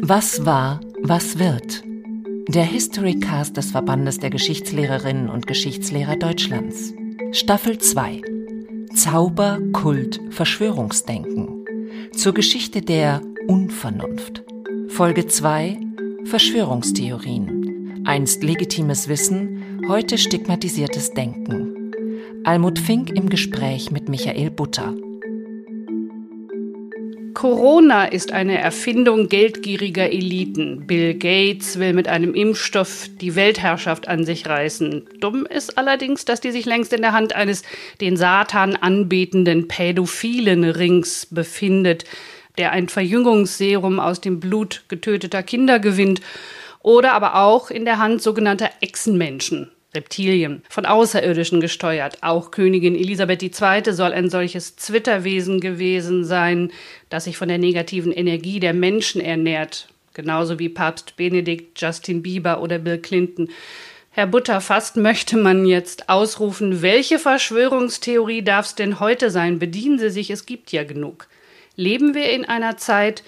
Was war, was wird? Der Historycast des Verbandes der Geschichtslehrerinnen und Geschichtslehrer Deutschlands. Staffel 2. Zauber, Kult, Verschwörungsdenken. Zur Geschichte der Unvernunft. Folge 2. Verschwörungstheorien. Einst legitimes Wissen, heute stigmatisiertes Denken. Almut Fink im Gespräch mit Michael Butter. Corona ist eine Erfindung geldgieriger Eliten. Bill Gates will mit einem Impfstoff die Weltherrschaft an sich reißen. Dumm ist allerdings, dass die sich längst in der Hand eines den Satan anbetenden pädophilen Rings befindet, der ein Verjüngungsserum aus dem Blut getöteter Kinder gewinnt oder aber auch in der Hand sogenannter Echsenmenschen. Reptilien, von Außerirdischen gesteuert. Auch Königin Elisabeth II. soll ein solches Zwitterwesen gewesen sein, das sich von der negativen Energie der Menschen ernährt, genauso wie Papst Benedikt, Justin Bieber oder Bill Clinton. Herr Butter, fast möchte man jetzt ausrufen, welche Verschwörungstheorie darf es denn heute sein? Bedienen Sie sich, es gibt ja genug. Leben wir in einer Zeit,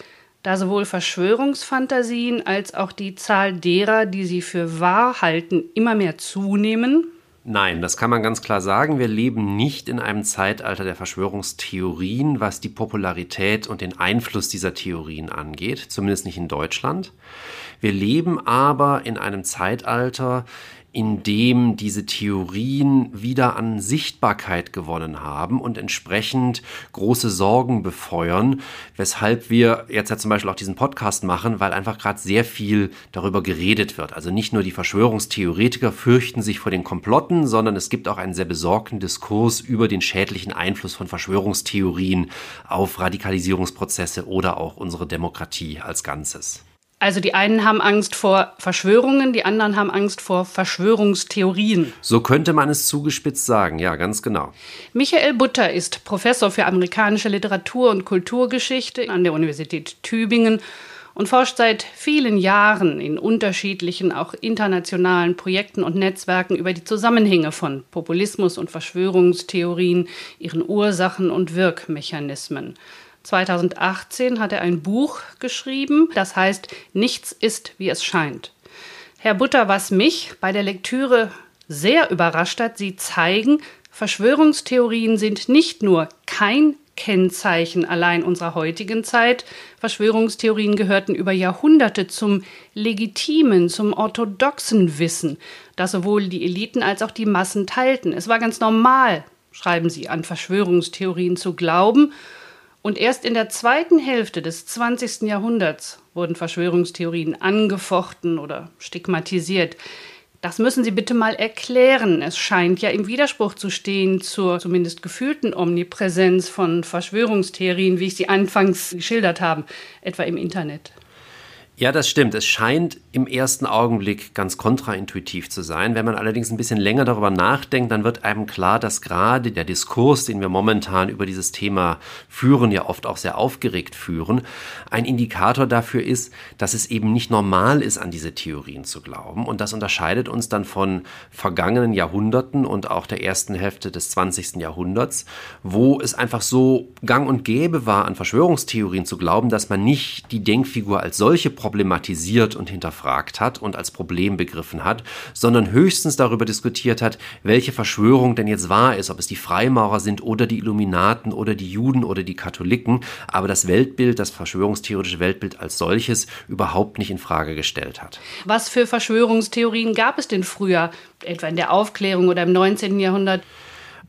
da sowohl Verschwörungsfantasien als auch die Zahl derer, die sie für wahr halten, immer mehr zunehmen? Nein, das kann man ganz klar sagen. Wir leben nicht in einem Zeitalter der Verschwörungstheorien, was die Popularität und den Einfluss dieser Theorien angeht, zumindest nicht in Deutschland. Wir leben aber in einem Zeitalter, in dem diese Theorien wieder an Sichtbarkeit gewonnen haben und entsprechend große Sorgen befeuern, weshalb wir jetzt ja zum Beispiel auch diesen Podcast machen, weil einfach gerade sehr viel darüber geredet wird. Also nicht nur die Verschwörungstheoretiker fürchten sich vor den Komplotten, sondern es gibt auch einen sehr besorgten Diskurs über den schädlichen Einfluss von Verschwörungstheorien auf Radikalisierungsprozesse oder auch unsere Demokratie als Ganzes. Also die einen haben Angst vor Verschwörungen, die anderen haben Angst vor Verschwörungstheorien. So könnte man es zugespitzt sagen, ja, ganz genau. Michael Butter ist Professor für amerikanische Literatur und Kulturgeschichte an der Universität Tübingen und forscht seit vielen Jahren in unterschiedlichen, auch internationalen Projekten und Netzwerken über die Zusammenhänge von Populismus und Verschwörungstheorien, ihren Ursachen und Wirkmechanismen. 2018 hat er ein Buch geschrieben, das heißt Nichts ist, wie es scheint. Herr Butter, was mich bei der Lektüre sehr überrascht hat, Sie zeigen, Verschwörungstheorien sind nicht nur kein Kennzeichen allein unserer heutigen Zeit. Verschwörungstheorien gehörten über Jahrhunderte zum legitimen, zum orthodoxen Wissen, das sowohl die Eliten als auch die Massen teilten. Es war ganz normal, schreiben sie, an Verschwörungstheorien zu glauben und erst in der zweiten Hälfte des 20. Jahrhunderts wurden Verschwörungstheorien angefochten oder stigmatisiert. Das müssen Sie bitte mal erklären. Es scheint ja im Widerspruch zu stehen zur zumindest gefühlten Omnipräsenz von Verschwörungstheorien, wie ich sie anfangs geschildert habe, etwa im Internet. Ja, das stimmt. Es scheint im ersten Augenblick ganz kontraintuitiv zu sein. Wenn man allerdings ein bisschen länger darüber nachdenkt, dann wird einem klar, dass gerade der Diskurs, den wir momentan über dieses Thema führen, ja oft auch sehr aufgeregt führen, ein Indikator dafür ist, dass es eben nicht normal ist, an diese Theorien zu glauben. Und das unterscheidet uns dann von vergangenen Jahrhunderten und auch der ersten Hälfte des 20. Jahrhunderts, wo es einfach so gang und gäbe war, an Verschwörungstheorien zu glauben, dass man nicht die Denkfigur als solche problematisiert und hinterfragt hat und als Problem begriffen hat, sondern höchstens darüber diskutiert hat, welche Verschwörung denn jetzt wahr ist, ob es die Freimaurer sind oder die Illuminaten oder die Juden oder die Katholiken, aber das Weltbild, das verschwörungstheoretische Weltbild als solches überhaupt nicht in Frage gestellt hat. Was für Verschwörungstheorien gab es denn früher, etwa in der Aufklärung oder im 19. Jahrhundert?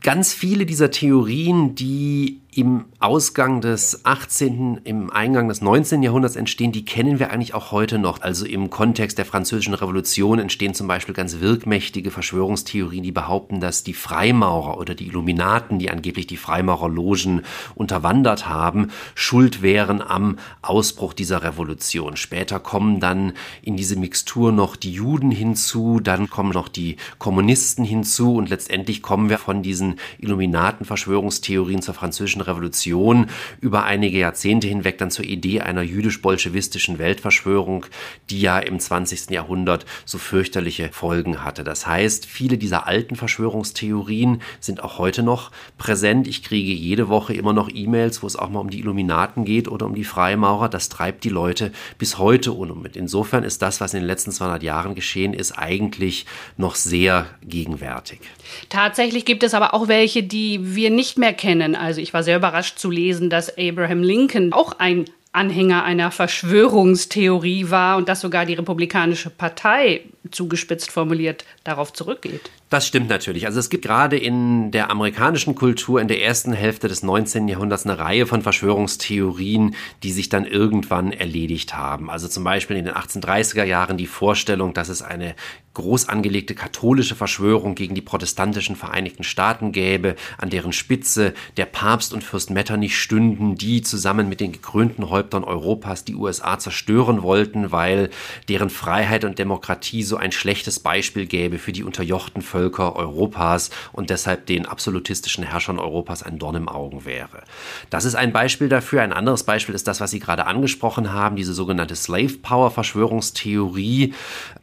Ganz viele dieser Theorien, die im Ausgang des 18., im Eingang des 19. Jahrhunderts entstehen, die kennen wir eigentlich auch heute noch. Also im Kontext der Französischen Revolution entstehen zum Beispiel ganz wirkmächtige Verschwörungstheorien, die behaupten, dass die Freimaurer oder die Illuminaten, die angeblich die Freimaurerlogen unterwandert haben, schuld wären am Ausbruch dieser Revolution. Später kommen dann in diese Mixtur noch die Juden hinzu, dann kommen noch die Kommunisten hinzu und letztendlich kommen wir von diesen Illuminaten-Verschwörungstheorien zur Französischen Revolution über einige Jahrzehnte hinweg dann zur Idee einer jüdisch-bolschewistischen Weltverschwörung, die ja im 20. Jahrhundert so fürchterliche Folgen hatte. Das heißt, viele dieser alten Verschwörungstheorien sind auch heute noch präsent. Ich kriege jede Woche immer noch E-Mails, wo es auch mal um die Illuminaten geht oder um die Freimaurer. Das treibt die Leute bis heute um. Insofern ist das, was in den letzten 200 Jahren geschehen ist, eigentlich noch sehr gegenwärtig. Tatsächlich gibt es aber auch welche, die wir nicht mehr kennen. Also ich war sehr überrascht zu lesen, dass Abraham Lincoln auch ein Anhänger einer Verschwörungstheorie war und dass sogar die Republikanische Partei zugespitzt formuliert darauf zurückgeht. Das stimmt natürlich. Also es gibt gerade in der amerikanischen Kultur in der ersten Hälfte des 19. Jahrhunderts eine Reihe von Verschwörungstheorien, die sich dann irgendwann erledigt haben. Also zum Beispiel in den 1830er Jahren die Vorstellung, dass es eine groß angelegte katholische Verschwörung gegen die protestantischen Vereinigten Staaten gäbe, an deren Spitze der Papst und Fürst Metternich stünden, die zusammen mit den gekrönten Häuptern Europas die USA zerstören wollten, weil deren Freiheit und Demokratie so ein schlechtes Beispiel gäbe für die unterjochten Völker Europas und deshalb den absolutistischen Herrschern Europas ein Dorn im Augen wäre. Das ist ein Beispiel dafür. Ein anderes Beispiel ist das, was Sie gerade angesprochen haben, diese sogenannte Slave Power Verschwörungstheorie,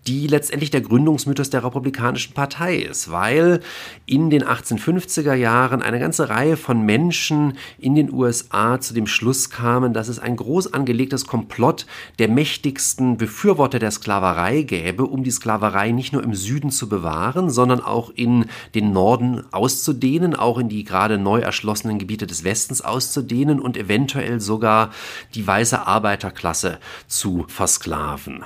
die letztendlich der Gründungsmythos der Republikanischen Partei ist, weil in den 1850er Jahren eine ganze Reihe von Menschen in den USA zu dem Schluss kamen, dass es ein groß angelegtes Komplott der mächtigsten Befürworter der Sklaverei gäbe, um die Sklaverei nicht nur im Süden zu bewahren, sondern auch in den Norden auszudehnen, auch in die gerade neu erschlossenen Gebiete des Westens auszudehnen und eventuell sogar die weiße Arbeiterklasse zu versklaven.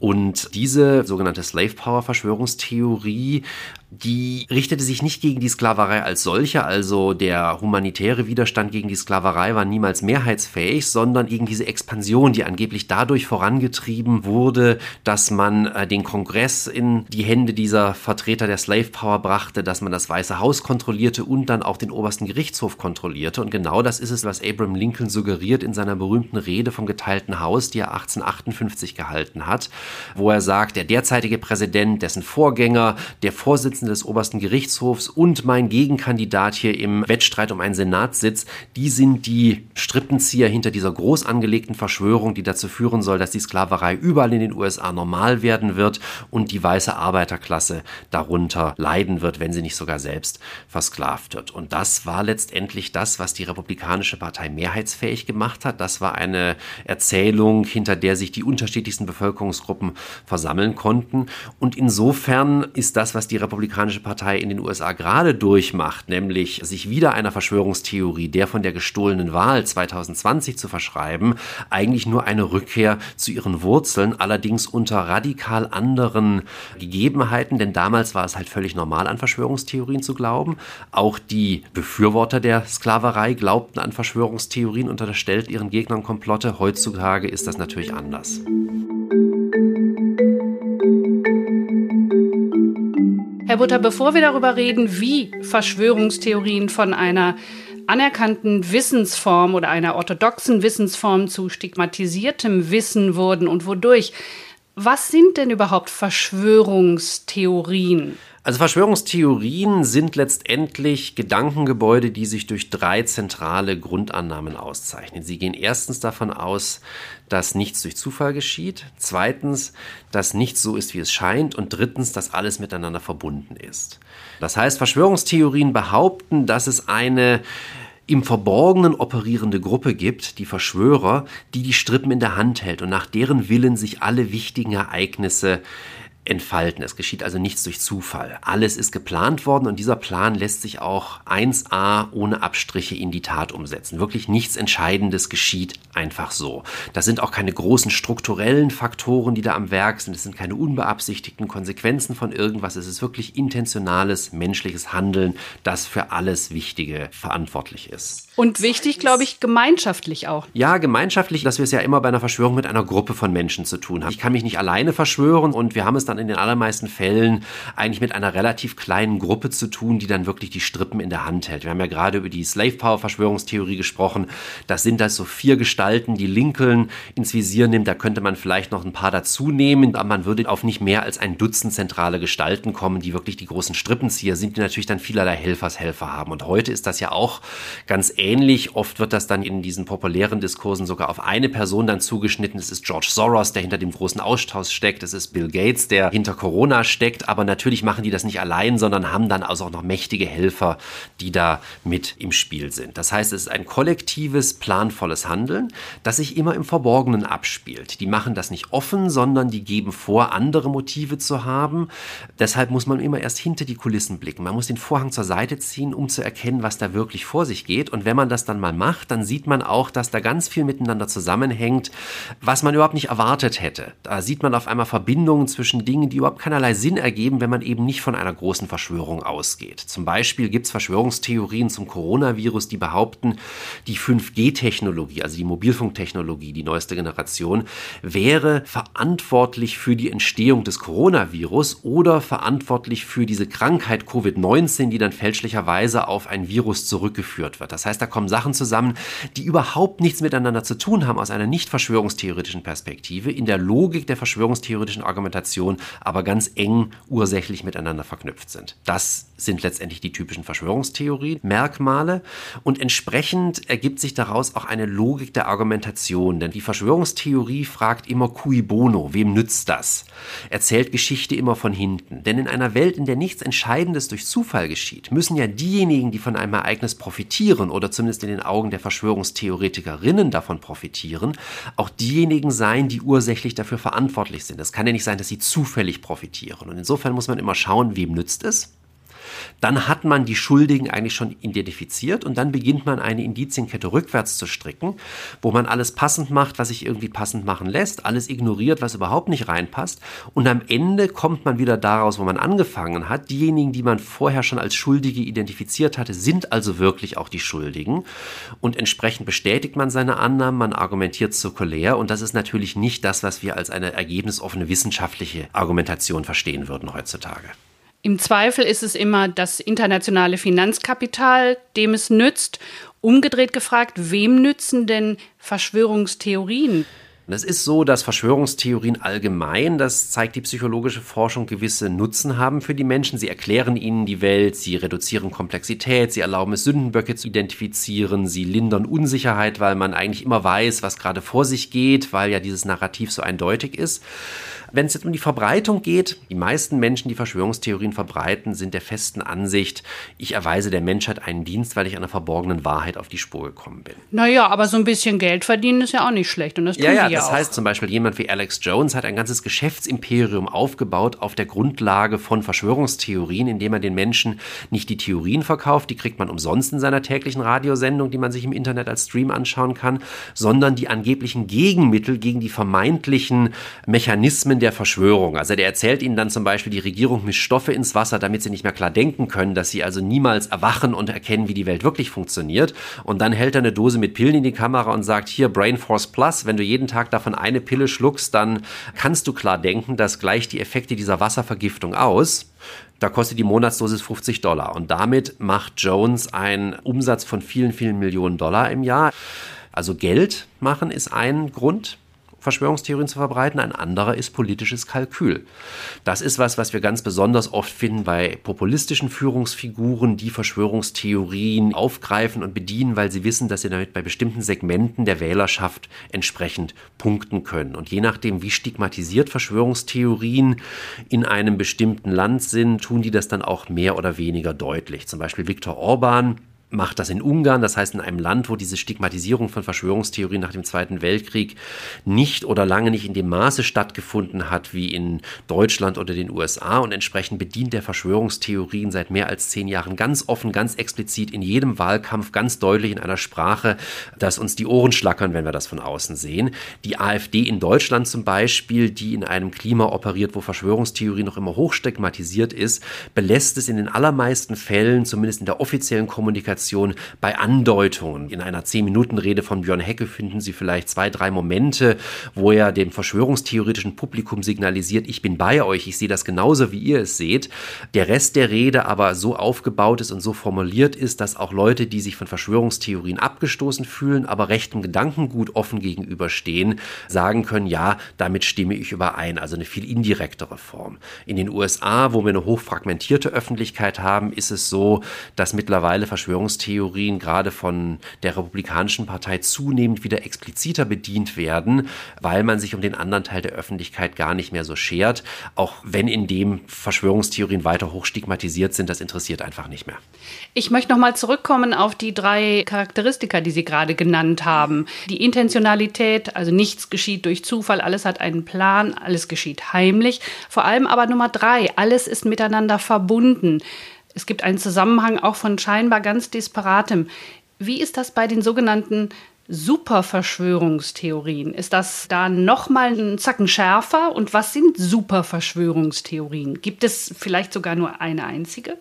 Und diese sogenannte Slave Power Verschwörungstheorie die richtete sich nicht gegen die Sklaverei als solche, also der humanitäre Widerstand gegen die Sklaverei war niemals mehrheitsfähig, sondern gegen diese Expansion, die angeblich dadurch vorangetrieben wurde, dass man äh, den Kongress in die Hände dieser Vertreter der Slave Power brachte, dass man das Weiße Haus kontrollierte und dann auch den obersten Gerichtshof kontrollierte. Und genau das ist es, was Abraham Lincoln suggeriert in seiner berühmten Rede vom geteilten Haus, die er 1858 gehalten hat, wo er sagt, der derzeitige Präsident, dessen Vorgänger, der Vorsitzende Vorsitzende des obersten Gerichtshofs und mein Gegenkandidat hier im Wettstreit um einen Senatssitz, die sind die Strippenzieher hinter dieser groß angelegten Verschwörung, die dazu führen soll, dass die Sklaverei überall in den USA normal werden wird und die weiße Arbeiterklasse darunter leiden wird, wenn sie nicht sogar selbst versklavt wird. Und das war letztendlich das, was die Republikanische Partei mehrheitsfähig gemacht hat. Das war eine Erzählung, hinter der sich die unterschiedlichsten Bevölkerungsgruppen versammeln konnten. Und insofern ist das, was die Republikanische Republikanische Partei in den USA gerade durchmacht, nämlich sich wieder einer Verschwörungstheorie, der von der gestohlenen Wahl 2020 zu verschreiben, eigentlich nur eine Rückkehr zu ihren Wurzeln, allerdings unter radikal anderen Gegebenheiten, denn damals war es halt völlig normal, an Verschwörungstheorien zu glauben. Auch die Befürworter der Sklaverei glaubten an Verschwörungstheorien, unterstellten ihren Gegnern Komplotte. Heutzutage ist das natürlich anders. Herr Butter, bevor wir darüber reden, wie Verschwörungstheorien von einer anerkannten Wissensform oder einer orthodoxen Wissensform zu stigmatisiertem Wissen wurden und wodurch, was sind denn überhaupt Verschwörungstheorien? Also Verschwörungstheorien sind letztendlich Gedankengebäude, die sich durch drei zentrale Grundannahmen auszeichnen. Sie gehen erstens davon aus, dass nichts durch Zufall geschieht, zweitens, dass nichts so ist, wie es scheint und drittens, dass alles miteinander verbunden ist. Das heißt, Verschwörungstheorien behaupten, dass es eine im Verborgenen operierende Gruppe gibt, die Verschwörer, die die Strippen in der Hand hält und nach deren Willen sich alle wichtigen Ereignisse entfalten. Es geschieht also nichts durch Zufall. Alles ist geplant worden und dieser Plan lässt sich auch 1a ohne Abstriche in die Tat umsetzen. Wirklich nichts Entscheidendes geschieht einfach so. Das sind auch keine großen strukturellen Faktoren, die da am Werk sind. Es sind keine unbeabsichtigten Konsequenzen von irgendwas. Es ist wirklich intentionales menschliches Handeln, das für alles Wichtige verantwortlich ist. Und wichtig, glaube ich, gemeinschaftlich auch. Ja, gemeinschaftlich, dass wir es ja immer bei einer Verschwörung mit einer Gruppe von Menschen zu tun haben. Ich kann mich nicht alleine verschwören und wir haben es dann in den allermeisten Fällen eigentlich mit einer relativ kleinen Gruppe zu tun, die dann wirklich die Strippen in der Hand hält. Wir haben ja gerade über die Slave Power Verschwörungstheorie gesprochen. Das sind das so vier Gestalten, die Lincoln ins Visier nimmt. Da könnte man vielleicht noch ein paar dazu nehmen, aber man würde auf nicht mehr als ein Dutzend zentrale Gestalten kommen, die wirklich die großen Strippenzieher sind, die natürlich dann vielerlei Helfershelfer haben. Und heute ist das ja auch ganz ähnlich. Oft wird das dann in diesen populären Diskursen sogar auf eine Person dann zugeschnitten. Es ist George Soros, der hinter dem großen Austausch steckt. Es ist Bill Gates, der hinter Corona steckt. Aber natürlich machen die das nicht allein, sondern haben dann also auch noch mächtige Helfer, die da mit im Spiel sind. Das heißt, es ist ein kollektives, planvolles Handeln, das sich immer im Verborgenen abspielt. Die machen das nicht offen, sondern die geben vor, andere Motive zu haben. Deshalb muss man immer erst hinter die Kulissen blicken. Man muss den Vorhang zur Seite ziehen, um zu erkennen, was da wirklich vor sich geht. Und wenn man das dann mal macht, dann sieht man auch, dass da ganz viel miteinander zusammenhängt, was man überhaupt nicht erwartet hätte. Da sieht man auf einmal Verbindungen zwischen Dingen, die überhaupt keinerlei Sinn ergeben, wenn man eben nicht von einer großen Verschwörung ausgeht. Zum Beispiel gibt es Verschwörungstheorien zum Coronavirus, die behaupten, die 5G-Technologie, also die Mobilfunktechnologie, die neueste Generation, wäre verantwortlich für die Entstehung des Coronavirus oder verantwortlich für diese Krankheit Covid-19, die dann fälschlicherweise auf ein Virus zurückgeführt wird. Das heißt, da kommen Sachen zusammen, die überhaupt nichts miteinander zu tun haben aus einer nicht verschwörungstheoretischen Perspektive, in der Logik der verschwörungstheoretischen Argumentation aber ganz eng ursächlich miteinander verknüpft sind. Das sind letztendlich die typischen Verschwörungstheorien, Merkmale und entsprechend ergibt sich daraus auch eine Logik der Argumentation, denn die Verschwörungstheorie fragt immer cui bono, wem nützt das? Erzählt Geschichte immer von hinten, denn in einer Welt, in der nichts Entscheidendes durch Zufall geschieht, müssen ja diejenigen, die von einem Ereignis profitieren oder zumindest in den Augen der Verschwörungstheoretikerinnen davon profitieren, auch diejenigen sein, die ursächlich dafür verantwortlich sind. Es kann ja nicht sein, dass sie zufällig profitieren. Und insofern muss man immer schauen, wem nützt es dann hat man die Schuldigen eigentlich schon identifiziert und dann beginnt man eine Indizienkette rückwärts zu stricken, wo man alles passend macht, was sich irgendwie passend machen lässt, alles ignoriert, was überhaupt nicht reinpasst und am Ende kommt man wieder daraus, wo man angefangen hat. Diejenigen, die man vorher schon als Schuldige identifiziert hatte, sind also wirklich auch die Schuldigen und entsprechend bestätigt man seine Annahmen, man argumentiert zirkulär und das ist natürlich nicht das, was wir als eine ergebnisoffene wissenschaftliche Argumentation verstehen würden heutzutage. Im Zweifel ist es immer das internationale Finanzkapital, dem es nützt. Umgedreht gefragt, wem nützen denn Verschwörungstheorien? Es ist so, dass Verschwörungstheorien allgemein, das zeigt die psychologische Forschung, gewisse Nutzen haben für die Menschen. Sie erklären ihnen die Welt, sie reduzieren Komplexität, sie erlauben es, Sündenböcke zu identifizieren, sie lindern Unsicherheit, weil man eigentlich immer weiß, was gerade vor sich geht, weil ja dieses Narrativ so eindeutig ist. Wenn es jetzt um die Verbreitung geht, die meisten Menschen, die Verschwörungstheorien verbreiten, sind der festen Ansicht, ich erweise der Menschheit einen Dienst, weil ich einer verborgenen Wahrheit auf die Spur gekommen bin. Naja, aber so ein bisschen Geld verdienen ist ja auch nicht schlecht. Und das tun ja, ja, das auch. heißt zum Beispiel, jemand wie Alex Jones hat ein ganzes Geschäftsimperium aufgebaut auf der Grundlage von Verschwörungstheorien, indem er den Menschen nicht die Theorien verkauft, die kriegt man umsonst in seiner täglichen Radiosendung, die man sich im Internet als Stream anschauen kann, sondern die angeblichen Gegenmittel gegen die vermeintlichen Mechanismen der Verschwörung. Also der erzählt ihnen dann zum Beispiel, die Regierung mischt Stoffe ins Wasser, damit sie nicht mehr klar denken können, dass sie also niemals erwachen und erkennen, wie die Welt wirklich funktioniert. Und dann hält er eine Dose mit Pillen in die Kamera und sagt, hier Brain Force Plus, wenn du jeden Tag davon eine Pille schluckst, dann kannst du klar denken, das gleicht die Effekte dieser Wasservergiftung aus. Da kostet die Monatsdosis 50 Dollar. Und damit macht Jones einen Umsatz von vielen, vielen Millionen Dollar im Jahr. Also Geld machen ist ein Grund. Verschwörungstheorien zu verbreiten, ein anderer ist politisches Kalkül. Das ist was, was wir ganz besonders oft finden bei populistischen Führungsfiguren, die Verschwörungstheorien aufgreifen und bedienen, weil sie wissen, dass sie damit bei bestimmten Segmenten der Wählerschaft entsprechend punkten können. Und je nachdem, wie stigmatisiert Verschwörungstheorien in einem bestimmten Land sind, tun die das dann auch mehr oder weniger deutlich. Zum Beispiel Viktor Orban macht das in Ungarn, das heißt in einem Land, wo diese Stigmatisierung von Verschwörungstheorien nach dem Zweiten Weltkrieg nicht oder lange nicht in dem Maße stattgefunden hat wie in Deutschland oder den USA und entsprechend bedient der Verschwörungstheorien seit mehr als zehn Jahren ganz offen, ganz explizit in jedem Wahlkampf ganz deutlich in einer Sprache, dass uns die Ohren schlackern, wenn wir das von außen sehen. Die AfD in Deutschland zum Beispiel, die in einem Klima operiert, wo Verschwörungstheorie noch immer hochstigmatisiert ist, belässt es in den allermeisten Fällen, zumindest in der offiziellen Kommunikation, Kommunikation bei Andeutungen. In einer 10-Minuten-Rede von Björn Hecke finden Sie vielleicht zwei, drei Momente, wo er dem verschwörungstheoretischen Publikum signalisiert, ich bin bei euch, ich sehe das genauso, wie ihr es seht. Der Rest der Rede aber so aufgebaut ist und so formuliert ist, dass auch Leute, die sich von Verschwörungstheorien abgestoßen fühlen, aber rechtem Gedankengut offen gegenüberstehen, sagen können, ja, damit stimme ich überein. Also eine viel indirektere Form. In den USA, wo wir eine hochfragmentierte Öffentlichkeit haben, ist es so, dass mittlerweile Verschwörungstheorien gerade von der Republikanischen Partei zunehmend wieder expliziter bedient werden, weil man sich um den anderen Teil der Öffentlichkeit gar nicht mehr so schert, auch wenn in dem Verschwörungstheorien weiter hochstigmatisiert sind, das interessiert einfach nicht mehr. Ich möchte nochmal zurückkommen auf die drei Charakteristika, die Sie gerade genannt haben. Die Intentionalität, also nichts geschieht durch Zufall, alles hat einen Plan, alles geschieht heimlich. Vor allem aber Nummer drei, alles ist miteinander verbunden. Es gibt einen Zusammenhang auch von scheinbar ganz disparatem. Wie ist das bei den sogenannten Superverschwörungstheorien? Ist das da nochmal einen Zacken schärfer? Und was sind Superverschwörungstheorien? Gibt es vielleicht sogar nur eine einzige?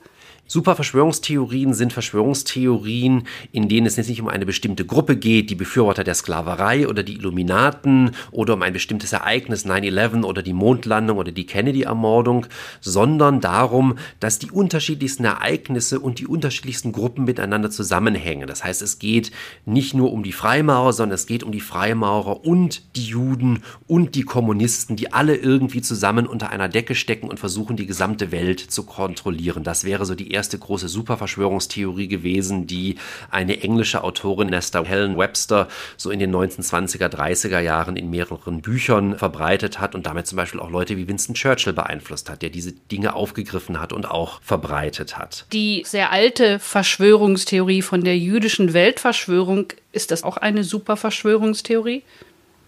Superverschwörungstheorien sind Verschwörungstheorien, in denen es jetzt nicht um eine bestimmte Gruppe geht, die Befürworter der Sklaverei oder die Illuminaten oder um ein bestimmtes Ereignis 9-11 oder die Mondlandung oder die Kennedy-Ermordung, sondern darum, dass die unterschiedlichsten Ereignisse und die unterschiedlichsten Gruppen miteinander zusammenhängen. Das heißt, es geht nicht nur um die Freimaurer, sondern es geht um die Freimaurer und die Juden und die Kommunisten, die alle irgendwie zusammen unter einer Decke stecken und versuchen, die gesamte Welt zu kontrollieren. Das wäre so die erste große Superverschwörungstheorie gewesen, die eine englische Autorin, Nesta Helen Webster, so in den 1920er, 30er Jahren in mehreren Büchern verbreitet hat und damit zum Beispiel auch Leute wie Winston Churchill beeinflusst hat, der diese Dinge aufgegriffen hat und auch verbreitet hat. Die sehr alte Verschwörungstheorie von der jüdischen Weltverschwörung, ist das auch eine Superverschwörungstheorie?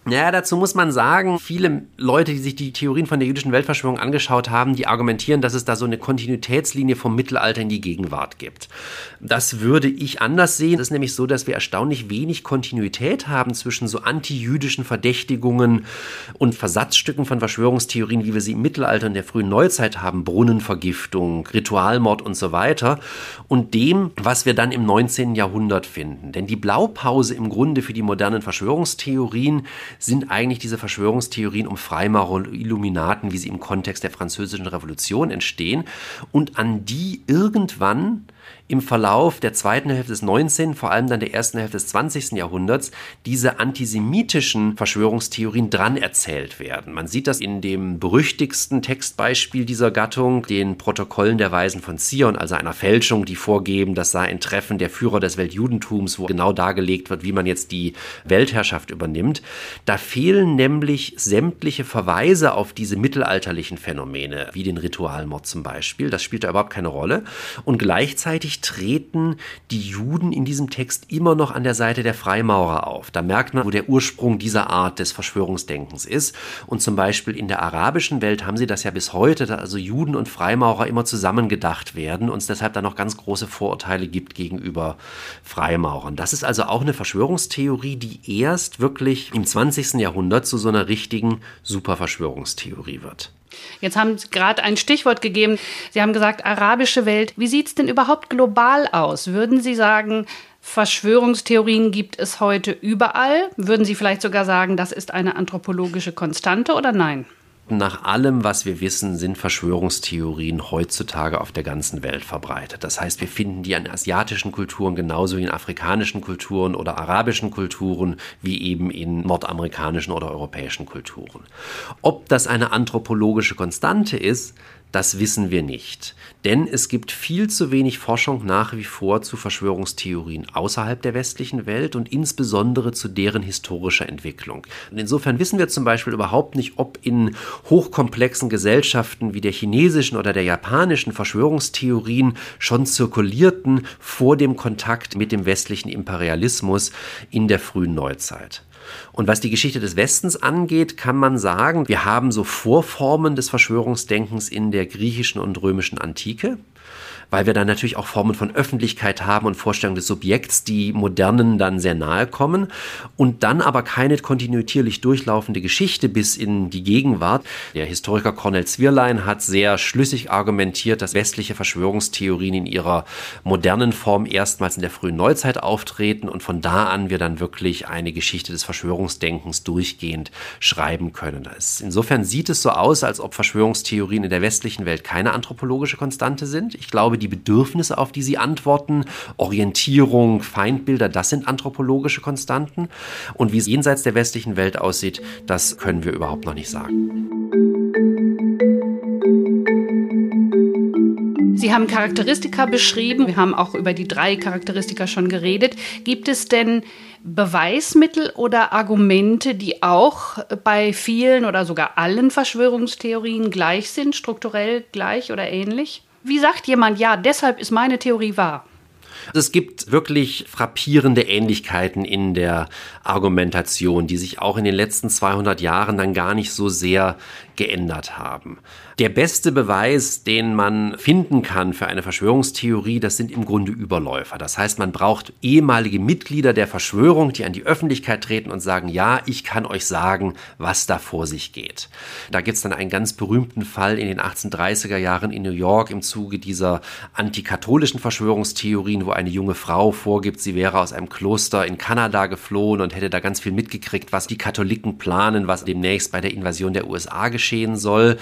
Ja, dazu muss man sagen, viele Leute, die sich die Theorien von der jüdischen Weltverschwörung angeschaut haben, die argumentieren, dass es da so eine Kontinuitätslinie vom Mittelalter in die Gegenwart gibt. Das würde ich anders sehen. Es ist nämlich so, dass wir erstaunlich wenig Kontinuität haben zwischen so antijüdischen Verdächtigungen und Versatzstücken von Verschwörungstheorien, wie wir sie im Mittelalter und der frühen Neuzeit haben, Brunnenvergiftung, Ritualmord und so weiter, und dem, was wir dann im 19. Jahrhundert finden. Denn die Blaupause im Grunde für die modernen Verschwörungstheorien sind eigentlich diese Verschwörungstheorien um Freimaurer und Illuminaten, wie sie im Kontext der Französischen Revolution entstehen. Und an die irgendwann im Verlauf der zweiten Hälfte des 19., vor allem dann der ersten Hälfte des 20. Jahrhunderts, diese antisemitischen Verschwörungstheorien dran erzählt werden. Man sieht das in dem berüchtigsten Textbeispiel dieser Gattung, den Protokollen der Weisen von Zion, also einer Fälschung, die vorgeben, das sei ein Treffen der Führer des Weltjudentums, wo genau dargelegt wird, wie man jetzt die Weltherrschaft übernimmt. Da fehlen nämlich sämtliche Verweise auf diese mittelalterlichen Phänomene, wie den Ritualmord zum Beispiel. Das spielt da überhaupt keine Rolle. Und gleichzeitig treten die Juden in diesem Text immer noch an der Seite der Freimaurer auf. Da merkt man, wo der Ursprung dieser Art des Verschwörungsdenkens ist. Und zum Beispiel in der arabischen Welt haben sie das ja bis heute, dass also Juden und Freimaurer immer zusammengedacht werden und es deshalb da noch ganz große Vorurteile gibt gegenüber Freimaurern. Das ist also auch eine Verschwörungstheorie, die erst wirklich im 20. Jahrhundert zu so einer richtigen Superverschwörungstheorie wird. Jetzt haben Sie gerade ein Stichwort gegeben. Sie haben gesagt, arabische Welt. Wie sieht es denn überhaupt global aus? Würden Sie sagen, Verschwörungstheorien gibt es heute überall? Würden Sie vielleicht sogar sagen, das ist eine anthropologische Konstante oder nein? Nach allem, was wir wissen, sind Verschwörungstheorien heutzutage auf der ganzen Welt verbreitet. Das heißt, wir finden die in asiatischen Kulturen genauso wie in afrikanischen Kulturen oder arabischen Kulturen wie eben in nordamerikanischen oder europäischen Kulturen. Ob das eine anthropologische Konstante ist, das wissen wir nicht. Denn es gibt viel zu wenig Forschung nach wie vor zu Verschwörungstheorien außerhalb der westlichen Welt und insbesondere zu deren historischer Entwicklung. Und insofern wissen wir zum Beispiel überhaupt nicht, ob in hochkomplexen Gesellschaften wie der chinesischen oder der japanischen Verschwörungstheorien schon zirkulierten vor dem Kontakt mit dem westlichen Imperialismus in der frühen Neuzeit. Und was die Geschichte des Westens angeht, kann man sagen, wir haben so Vorformen des Verschwörungsdenkens in der griechischen und römischen Antike weil wir dann natürlich auch Formen von Öffentlichkeit haben und Vorstellungen des Subjekts, die modernen dann sehr nahe kommen und dann aber keine kontinuierlich durchlaufende Geschichte bis in die Gegenwart. Der Historiker Cornel Zwirlein hat sehr schlüssig argumentiert, dass westliche Verschwörungstheorien in ihrer modernen Form erstmals in der frühen Neuzeit auftreten und von da an wir dann wirklich eine Geschichte des Verschwörungsdenkens durchgehend schreiben können. Insofern sieht es so aus, als ob Verschwörungstheorien in der westlichen Welt keine anthropologische Konstante sind. Ich glaube, die Bedürfnisse, auf die sie antworten, Orientierung, Feindbilder, das sind anthropologische Konstanten. Und wie es jenseits der westlichen Welt aussieht, das können wir überhaupt noch nicht sagen. Sie haben Charakteristika beschrieben. Wir haben auch über die drei Charakteristika schon geredet. Gibt es denn Beweismittel oder Argumente, die auch bei vielen oder sogar allen Verschwörungstheorien gleich sind, strukturell gleich oder ähnlich? Wie sagt jemand, ja, deshalb ist meine Theorie wahr? Es gibt wirklich frappierende Ähnlichkeiten in der Argumentation, die sich auch in den letzten 200 Jahren dann gar nicht so sehr geändert haben. Der beste Beweis, den man finden kann für eine Verschwörungstheorie, das sind im Grunde Überläufer. Das heißt, man braucht ehemalige Mitglieder der Verschwörung, die an die Öffentlichkeit treten und sagen, ja, ich kann euch sagen, was da vor sich geht. Da gibt es dann einen ganz berühmten Fall in den 1830er Jahren in New York im Zuge dieser antikatholischen Verschwörungstheorien, wo eine junge Frau vorgibt, sie wäre aus einem Kloster in Kanada geflohen und hätte da ganz viel mitgekriegt, was die Katholiken planen, was demnächst bei der Invasion der USA geschieht geschehen soll.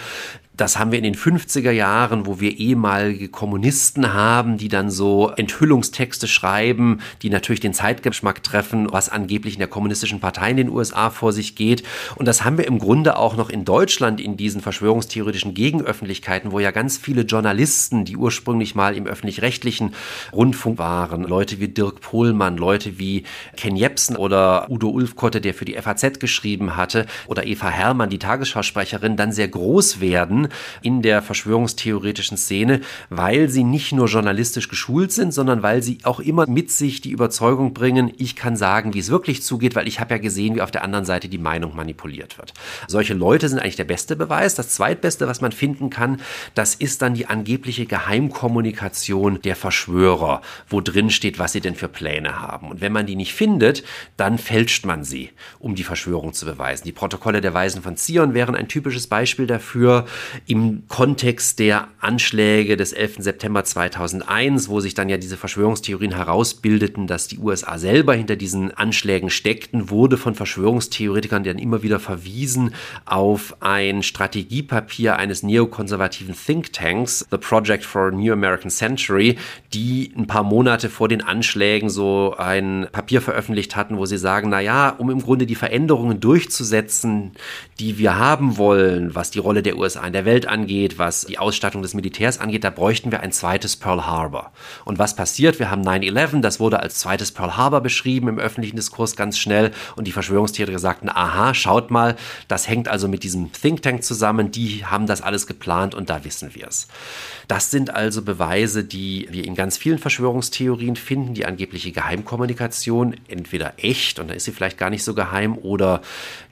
Das haben wir in den 50er Jahren, wo wir ehemalige Kommunisten haben, die dann so Enthüllungstexte schreiben, die natürlich den Zeitgeschmack treffen, was angeblich in der kommunistischen Partei in den USA vor sich geht. Und das haben wir im Grunde auch noch in Deutschland in diesen verschwörungstheoretischen Gegenöffentlichkeiten, wo ja ganz viele Journalisten, die ursprünglich mal im öffentlich-rechtlichen Rundfunk waren, Leute wie Dirk Pohlmann, Leute wie Ken Jepsen oder Udo Ulfkotte, der für die FAZ geschrieben hatte, oder Eva Herrmann, die Tagesschausprecherin, dann sehr groß werden in der verschwörungstheoretischen Szene, weil sie nicht nur journalistisch geschult sind, sondern weil sie auch immer mit sich die Überzeugung bringen, ich kann sagen, wie es wirklich zugeht, weil ich habe ja gesehen, wie auf der anderen Seite die Meinung manipuliert wird. Solche Leute sind eigentlich der beste Beweis. Das zweitbeste, was man finden kann, das ist dann die angebliche Geheimkommunikation der Verschwörer, wo drin steht, was sie denn für Pläne haben. Und wenn man die nicht findet, dann fälscht man sie, um die Verschwörung zu beweisen. Die Protokolle der Weisen von Zion wären ein typisches Beispiel dafür im Kontext der Anschläge des 11. September 2001, wo sich dann ja diese Verschwörungstheorien herausbildeten, dass die USA selber hinter diesen Anschlägen steckten, wurde von Verschwörungstheoretikern dann immer wieder verwiesen auf ein Strategiepapier eines neokonservativen Thinktanks, The Project for a New American Century, die ein paar Monate vor den Anschlägen so ein Papier veröffentlicht hatten, wo sie sagen, na ja, um im Grunde die Veränderungen durchzusetzen, die wir haben wollen, was die Rolle der USA in der Welt angeht, was die Ausstattung des Militärs angeht, da bräuchten wir ein zweites Pearl Harbor. Und was passiert? Wir haben 9-11, das wurde als zweites Pearl Harbor beschrieben im öffentlichen Diskurs ganz schnell und die Verschwörungstheoretiker sagten, aha, schaut mal, das hängt also mit diesem Think Tank zusammen, die haben das alles geplant und da wissen wir es. Das sind also Beweise, die wir in ganz vielen Verschwörungstheorien finden, die angebliche Geheimkommunikation, entweder echt, und da ist sie vielleicht gar nicht so geheim, oder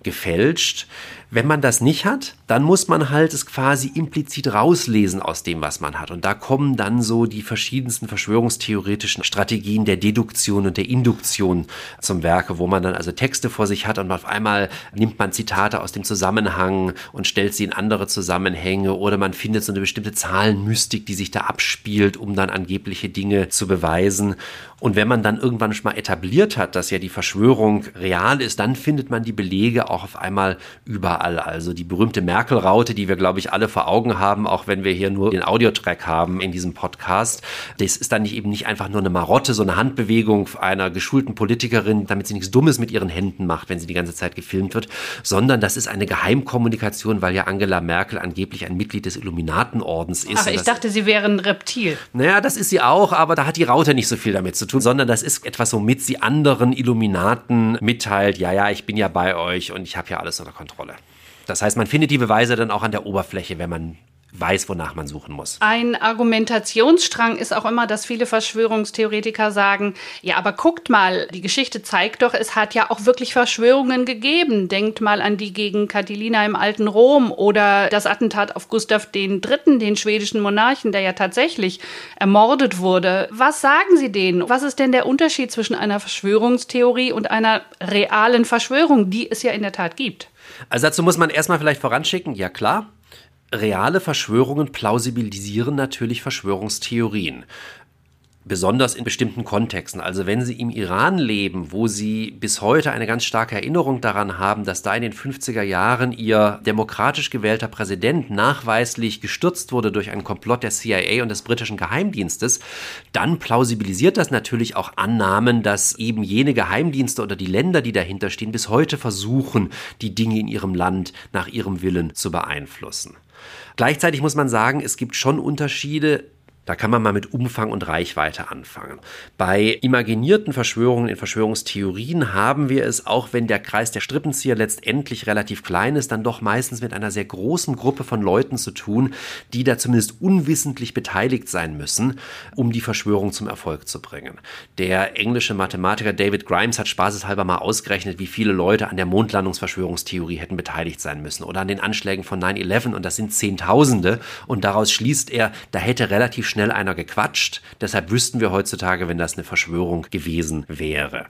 gefälscht. Wenn man das nicht hat, dann muss man halt es quasi implizit rauslesen aus dem, was man hat. Und da kommen dann so die verschiedensten verschwörungstheoretischen Strategien der Deduktion und der Induktion zum Werke, wo man dann also Texte vor sich hat und auf einmal nimmt man Zitate aus dem Zusammenhang und stellt sie in andere Zusammenhänge oder man findet so eine bestimmte Zahlenmystik, die sich da abspielt, um dann angebliche Dinge zu beweisen. Und wenn man dann irgendwann schon mal etabliert hat, dass ja die Verschwörung real ist, dann findet man die Belege auch auf einmal überall. Also die berühmte Merkel-Raute, die wir, glaube ich, alle vor Augen haben, auch wenn wir hier nur den Audiotrack haben in diesem Podcast. Das ist dann nicht eben nicht einfach nur eine Marotte, so eine Handbewegung einer geschulten Politikerin, damit sie nichts Dummes mit ihren Händen macht, wenn sie die ganze Zeit gefilmt wird, sondern das ist eine Geheimkommunikation, weil ja Angela Merkel angeblich ein Mitglied des Illuminatenordens ist. Ach, ich dachte, sie wäre ein Reptil. Naja, das ist sie auch, aber da hat die Raute nicht so viel damit zu tun, sondern das ist etwas, womit sie anderen Illuminaten mitteilt, ja, ja, ich bin ja bei euch und ich habe ja alles unter Kontrolle. Das heißt, man findet die Beweise dann auch an der Oberfläche, wenn man weiß, wonach man suchen muss. Ein Argumentationsstrang ist auch immer, dass viele Verschwörungstheoretiker sagen, ja, aber guckt mal, die Geschichte zeigt doch, es hat ja auch wirklich Verschwörungen gegeben. Denkt mal an die gegen Catilina im alten Rom oder das Attentat auf Gustav III., den schwedischen Monarchen, der ja tatsächlich ermordet wurde. Was sagen Sie denen? Was ist denn der Unterschied zwischen einer Verschwörungstheorie und einer realen Verschwörung, die es ja in der Tat gibt? Also dazu muss man erstmal vielleicht voranschicken, ja klar, Reale Verschwörungen plausibilisieren natürlich Verschwörungstheorien. Besonders in bestimmten Kontexten. Also wenn Sie im Iran leben, wo Sie bis heute eine ganz starke Erinnerung daran haben, dass da in den 50er Jahren Ihr demokratisch gewählter Präsident nachweislich gestürzt wurde durch einen Komplott der CIA und des britischen Geheimdienstes, dann plausibilisiert das natürlich auch Annahmen, dass eben jene Geheimdienste oder die Länder, die dahinter stehen, bis heute versuchen, die Dinge in ihrem Land nach ihrem Willen zu beeinflussen. Gleichzeitig muss man sagen, es gibt schon Unterschiede da kann man mal mit Umfang und Reichweite anfangen. Bei imaginierten Verschwörungen in Verschwörungstheorien haben wir es, auch wenn der Kreis der Strippenzieher letztendlich relativ klein ist, dann doch meistens mit einer sehr großen Gruppe von Leuten zu tun, die da zumindest unwissentlich beteiligt sein müssen, um die Verschwörung zum Erfolg zu bringen. Der englische Mathematiker David Grimes hat spaßeshalber mal ausgerechnet, wie viele Leute an der Mondlandungsverschwörungstheorie hätten beteiligt sein müssen oder an den Anschlägen von 9-11 und das sind Zehntausende und daraus schließt er, da hätte relativ schnell schnell einer gequatscht. Deshalb wüssten wir heutzutage, wenn das eine Verschwörung gewesen wäre.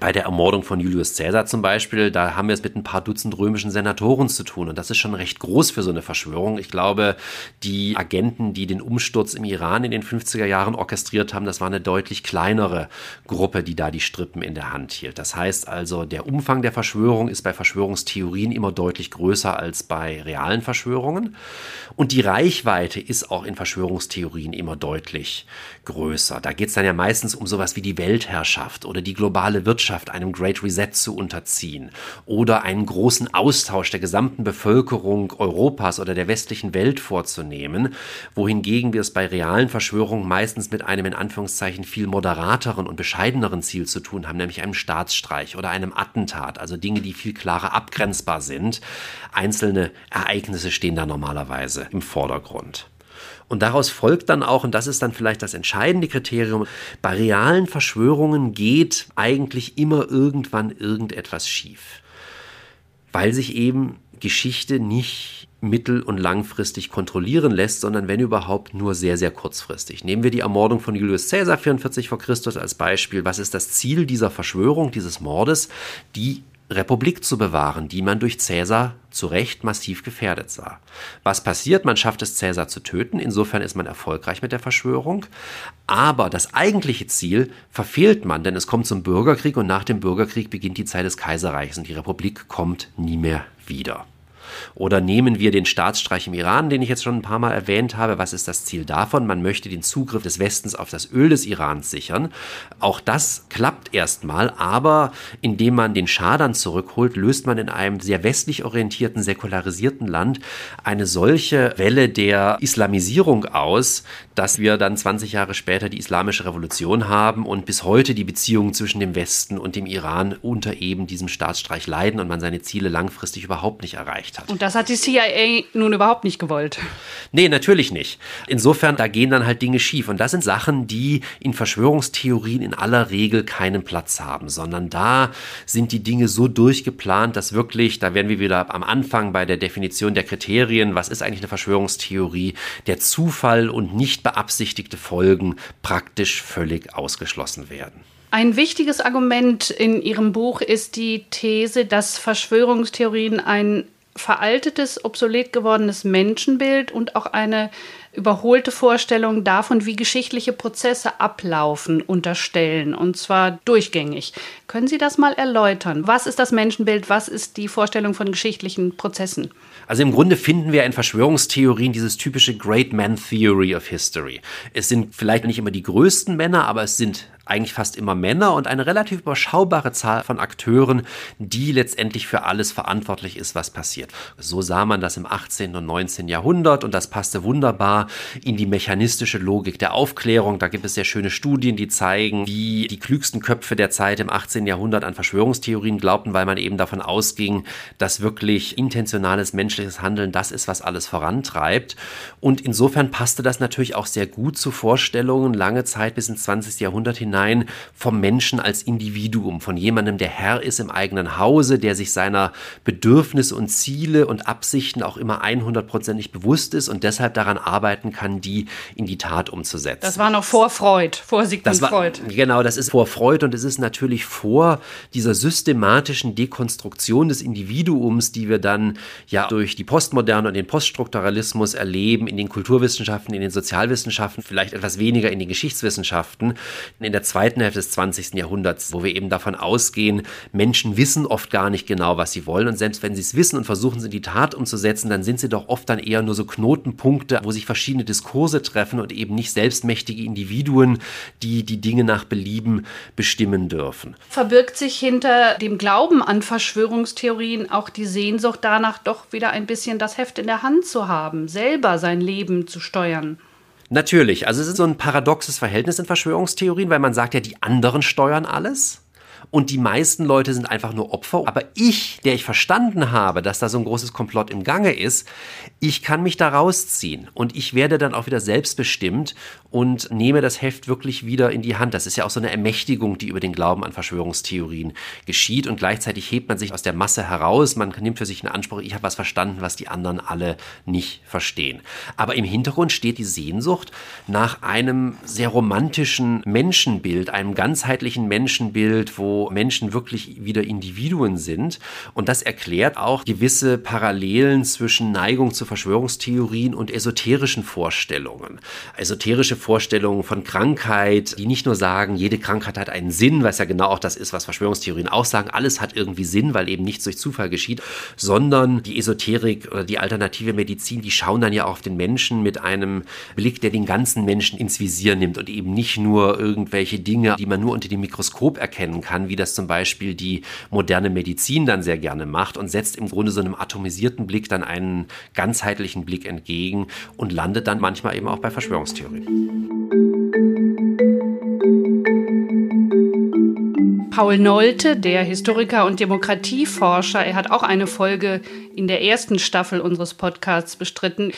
Bei der Ermordung von Julius Caesar zum Beispiel, da haben wir es mit ein paar Dutzend römischen Senatoren zu tun. Und das ist schon recht groß für so eine Verschwörung. Ich glaube, die Agenten, die den Umsturz im Iran in den 50er Jahren orchestriert haben, das war eine deutlich kleinere Gruppe, die da die Strippen in der Hand hielt. Das heißt also, der Umfang der Verschwörung ist bei Verschwörungstheorien immer deutlich größer als bei realen Verschwörungen. Und die Reichweite ist auch in Verschwörungstheorien immer deutlich größer. Da geht es dann ja meistens um sowas wie die Weltherrschaft oder die globale Wirtschaft einem Great Reset zu unterziehen oder einen großen Austausch der gesamten Bevölkerung Europas oder der westlichen Welt vorzunehmen, wohingegen wir es bei realen Verschwörungen meistens mit einem in Anführungszeichen viel moderateren und bescheideneren Ziel zu tun haben, nämlich einem Staatsstreich oder einem Attentat, also Dinge, die viel klarer abgrenzbar sind. Einzelne Ereignisse stehen da normalerweise im Vordergrund. Und daraus folgt dann auch, und das ist dann vielleicht das entscheidende Kriterium, bei realen Verschwörungen geht eigentlich immer irgendwann irgendetwas schief. Weil sich eben Geschichte nicht mittel- und langfristig kontrollieren lässt, sondern wenn überhaupt nur sehr, sehr kurzfristig. Nehmen wir die Ermordung von Julius Caesar 44 vor Christus als Beispiel. Was ist das Ziel dieser Verschwörung, dieses Mordes? Die Republik zu bewahren, die man durch Cäsar zu Recht massiv gefährdet sah. Was passiert? Man schafft es, Cäsar zu töten. Insofern ist man erfolgreich mit der Verschwörung. Aber das eigentliche Ziel verfehlt man, denn es kommt zum Bürgerkrieg und nach dem Bürgerkrieg beginnt die Zeit des Kaiserreichs und die Republik kommt nie mehr wieder. Oder nehmen wir den Staatsstreich im Iran, den ich jetzt schon ein paar Mal erwähnt habe. Was ist das Ziel davon? Man möchte den Zugriff des Westens auf das Öl des Irans sichern. Auch das klappt erstmal, aber indem man den Schah dann zurückholt, löst man in einem sehr westlich orientierten, säkularisierten Land eine solche Welle der Islamisierung aus, dass wir dann 20 Jahre später die Islamische Revolution haben und bis heute die Beziehungen zwischen dem Westen und dem Iran unter eben diesem Staatsstreich leiden und man seine Ziele langfristig überhaupt nicht erreicht hat. Und das hat die CIA nun überhaupt nicht gewollt. Nee, natürlich nicht. Insofern, da gehen dann halt Dinge schief. Und das sind Sachen, die in Verschwörungstheorien in aller Regel keinen Platz haben, sondern da sind die Dinge so durchgeplant, dass wirklich, da werden wir wieder am Anfang bei der Definition der Kriterien, was ist eigentlich eine Verschwörungstheorie, der Zufall und nicht beabsichtigte Folgen praktisch völlig ausgeschlossen werden. Ein wichtiges Argument in Ihrem Buch ist die These, dass Verschwörungstheorien ein veraltetes, obsolet gewordenes Menschenbild und auch eine überholte Vorstellung davon, wie geschichtliche Prozesse ablaufen, unterstellen, und zwar durchgängig. Können Sie das mal erläutern? Was ist das Menschenbild? Was ist die Vorstellung von geschichtlichen Prozessen? Also im Grunde finden wir in Verschwörungstheorien dieses typische Great Man Theory of History. Es sind vielleicht nicht immer die größten Männer, aber es sind eigentlich fast immer Männer und eine relativ überschaubare Zahl von Akteuren, die letztendlich für alles verantwortlich ist, was passiert. So sah man das im 18. und 19. Jahrhundert und das passte wunderbar in die mechanistische Logik der Aufklärung. Da gibt es sehr schöne Studien, die zeigen, wie die klügsten Köpfe der Zeit im 18. Jahrhundert an Verschwörungstheorien glaubten, weil man eben davon ausging, dass wirklich intentionales menschliches Handeln das ist, was alles vorantreibt. Und insofern passte das natürlich auch sehr gut zu Vorstellungen lange Zeit bis ins 20. Jahrhundert hinein vom Menschen als Individuum, von jemandem, der Herr ist im eigenen Hause, der sich seiner Bedürfnisse und Ziele und Absichten auch immer 100%ig bewusst ist und deshalb daran arbeiten kann, die in die Tat umzusetzen. Das war noch vor Freud, vor Sigmund war, Freud. Genau, das ist vor Freud und es ist natürlich vor dieser systematischen Dekonstruktion des Individuums, die wir dann ja durch die Postmoderne und den Poststrukturalismus erleben, in den Kulturwissenschaften, in den Sozialwissenschaften, vielleicht etwas weniger in den Geschichtswissenschaften, in der zweiten Hälfte des 20. Jahrhunderts, wo wir eben davon ausgehen, Menschen wissen oft gar nicht genau, was sie wollen und selbst wenn sie es wissen und versuchen es in die Tat umzusetzen, dann sind sie doch oft dann eher nur so Knotenpunkte, wo sich verschiedene Diskurse treffen und eben nicht selbstmächtige Individuen, die die Dinge nach Belieben bestimmen dürfen. Verbirgt sich hinter dem Glauben an Verschwörungstheorien auch die Sehnsucht danach, doch wieder ein bisschen das Heft in der Hand zu haben, selber sein Leben zu steuern? Natürlich, also es ist so ein paradoxes Verhältnis in Verschwörungstheorien, weil man sagt ja, die anderen steuern alles und die meisten Leute sind einfach nur Opfer. Aber ich, der ich verstanden habe, dass da so ein großes Komplott im Gange ist, ich kann mich da rausziehen und ich werde dann auch wieder selbstbestimmt und nehme das Heft wirklich wieder in die Hand. Das ist ja auch so eine Ermächtigung, die über den Glauben an Verschwörungstheorien geschieht und gleichzeitig hebt man sich aus der Masse heraus. Man nimmt für sich einen Anspruch, ich habe was verstanden, was die anderen alle nicht verstehen. Aber im Hintergrund steht die Sehnsucht nach einem sehr romantischen Menschenbild, einem ganzheitlichen Menschenbild, wo Menschen wirklich wieder Individuen sind. Und das erklärt auch gewisse Parallelen zwischen Neigung zu Verschwörungstheorien und esoterischen Vorstellungen. Esoterische Vorstellungen von Krankheit, die nicht nur sagen, jede Krankheit hat einen Sinn, was ja genau auch das ist, was Verschwörungstheorien auch sagen, alles hat irgendwie Sinn, weil eben nichts durch Zufall geschieht, sondern die Esoterik oder die alternative Medizin, die schauen dann ja auch auf den Menschen mit einem Blick, der den ganzen Menschen ins Visier nimmt und eben nicht nur irgendwelche Dinge, die man nur unter dem Mikroskop erkennen kann, wie das zum Beispiel die moderne Medizin dann sehr gerne macht und setzt im Grunde so einem atomisierten Blick dann einen ganzheitlichen Blick entgegen und landet dann manchmal eben auch bei Verschwörungstheorien. Paul Nolte, der Historiker und Demokratieforscher, er hat auch eine Folge in der ersten Staffel unseres Podcasts bestritten.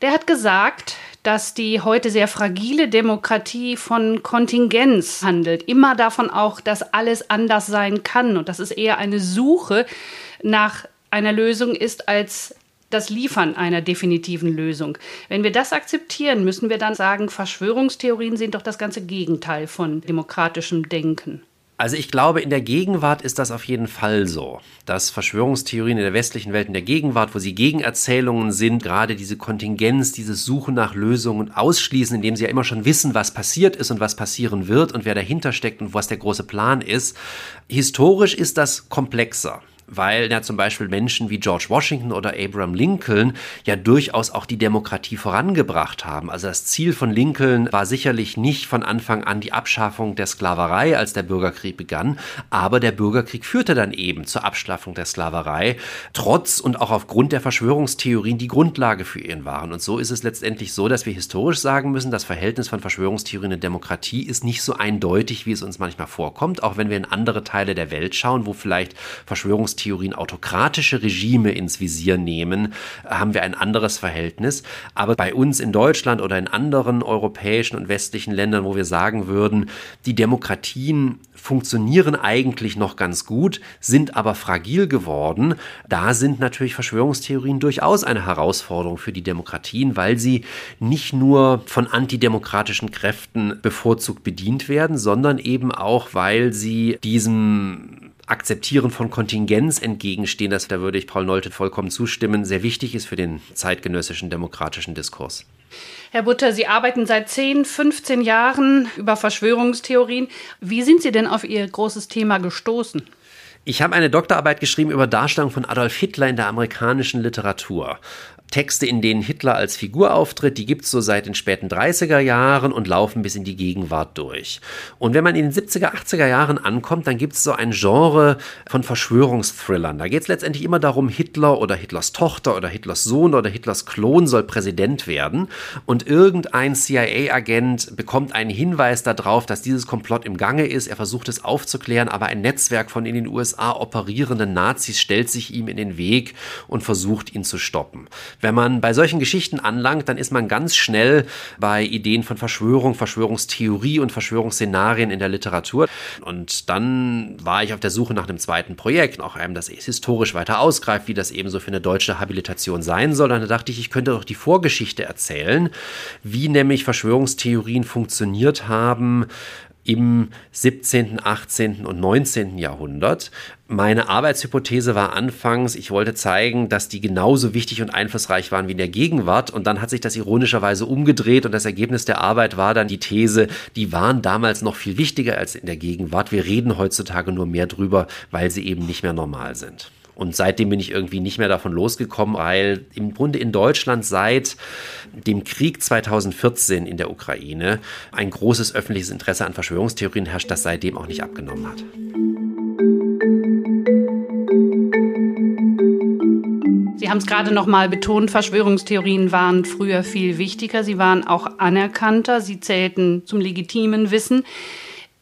Der hat gesagt, dass die heute sehr fragile Demokratie von Kontingenz handelt. Immer davon auch, dass alles anders sein kann und dass es eher eine Suche nach einer Lösung ist als das Liefern einer definitiven Lösung. Wenn wir das akzeptieren, müssen wir dann sagen, Verschwörungstheorien sind doch das ganze Gegenteil von demokratischem Denken. Also ich glaube, in der Gegenwart ist das auf jeden Fall so, dass Verschwörungstheorien in der westlichen Welt in der Gegenwart, wo sie Gegenerzählungen sind, gerade diese Kontingenz, dieses Suchen nach Lösungen ausschließen, indem sie ja immer schon wissen, was passiert ist und was passieren wird und wer dahinter steckt und was der große Plan ist. Historisch ist das komplexer weil ja zum Beispiel Menschen wie George Washington oder Abraham Lincoln ja durchaus auch die Demokratie vorangebracht haben. Also das Ziel von Lincoln war sicherlich nicht von Anfang an die Abschaffung der Sklaverei, als der Bürgerkrieg begann, aber der Bürgerkrieg führte dann eben zur Abschaffung der Sklaverei, trotz und auch aufgrund der Verschwörungstheorien, die Grundlage für ihn waren. Und so ist es letztendlich so, dass wir historisch sagen müssen, das Verhältnis von Verschwörungstheorien und Demokratie ist nicht so eindeutig, wie es uns manchmal vorkommt, auch wenn wir in andere Teile der Welt schauen, wo vielleicht Verschwörungstheorien Verschwörungstheorien autokratische Regime ins Visier nehmen, haben wir ein anderes Verhältnis. Aber bei uns in Deutschland oder in anderen europäischen und westlichen Ländern, wo wir sagen würden, die Demokratien funktionieren eigentlich noch ganz gut, sind aber fragil geworden, da sind natürlich Verschwörungstheorien durchaus eine Herausforderung für die Demokratien, weil sie nicht nur von antidemokratischen Kräften bevorzugt bedient werden, sondern eben auch, weil sie diesem Akzeptieren von Kontingenz entgegenstehen, das, da würde ich Paul Nolte vollkommen zustimmen, sehr wichtig ist für den zeitgenössischen demokratischen Diskurs. Herr Butter, Sie arbeiten seit 10, 15 Jahren über Verschwörungstheorien. Wie sind Sie denn auf Ihr großes Thema gestoßen? Ich habe eine Doktorarbeit geschrieben über Darstellung von Adolf Hitler in der amerikanischen Literatur. Texte, in denen Hitler als Figur auftritt, die gibt es so seit den späten 30er Jahren und laufen bis in die Gegenwart durch. Und wenn man in den 70er, 80er Jahren ankommt, dann gibt es so ein Genre von Verschwörungsthrillern. Da geht es letztendlich immer darum, Hitler oder Hitlers Tochter oder Hitlers Sohn oder Hitlers Klon soll Präsident werden. Und irgendein CIA-Agent bekommt einen Hinweis darauf, dass dieses Komplott im Gange ist. Er versucht es aufzuklären, aber ein Netzwerk von in den USA operierenden Nazis stellt sich ihm in den Weg und versucht ihn zu stoppen. Wenn man bei solchen Geschichten anlangt, dann ist man ganz schnell bei Ideen von Verschwörung, Verschwörungstheorie und Verschwörungsszenarien in der Literatur. Und dann war ich auf der Suche nach einem zweiten Projekt, auch einem, das historisch weiter ausgreift, wie das eben so für eine deutsche Habilitation sein soll. Und da dachte ich, ich könnte doch die Vorgeschichte erzählen, wie nämlich Verschwörungstheorien funktioniert haben, im 17., 18. und 19. Jahrhundert. Meine Arbeitshypothese war anfangs, ich wollte zeigen, dass die genauso wichtig und einflussreich waren wie in der Gegenwart. Und dann hat sich das ironischerweise umgedreht und das Ergebnis der Arbeit war dann die These, die waren damals noch viel wichtiger als in der Gegenwart. Wir reden heutzutage nur mehr drüber, weil sie eben nicht mehr normal sind. Und seitdem bin ich irgendwie nicht mehr davon losgekommen, weil im Grunde in Deutschland seit dem Krieg 2014 in der Ukraine ein großes öffentliches Interesse an Verschwörungstheorien herrscht, das seitdem auch nicht abgenommen hat. Sie haben es gerade noch mal betont, Verschwörungstheorien waren früher viel wichtiger, sie waren auch anerkannter, sie zählten zum legitimen Wissen.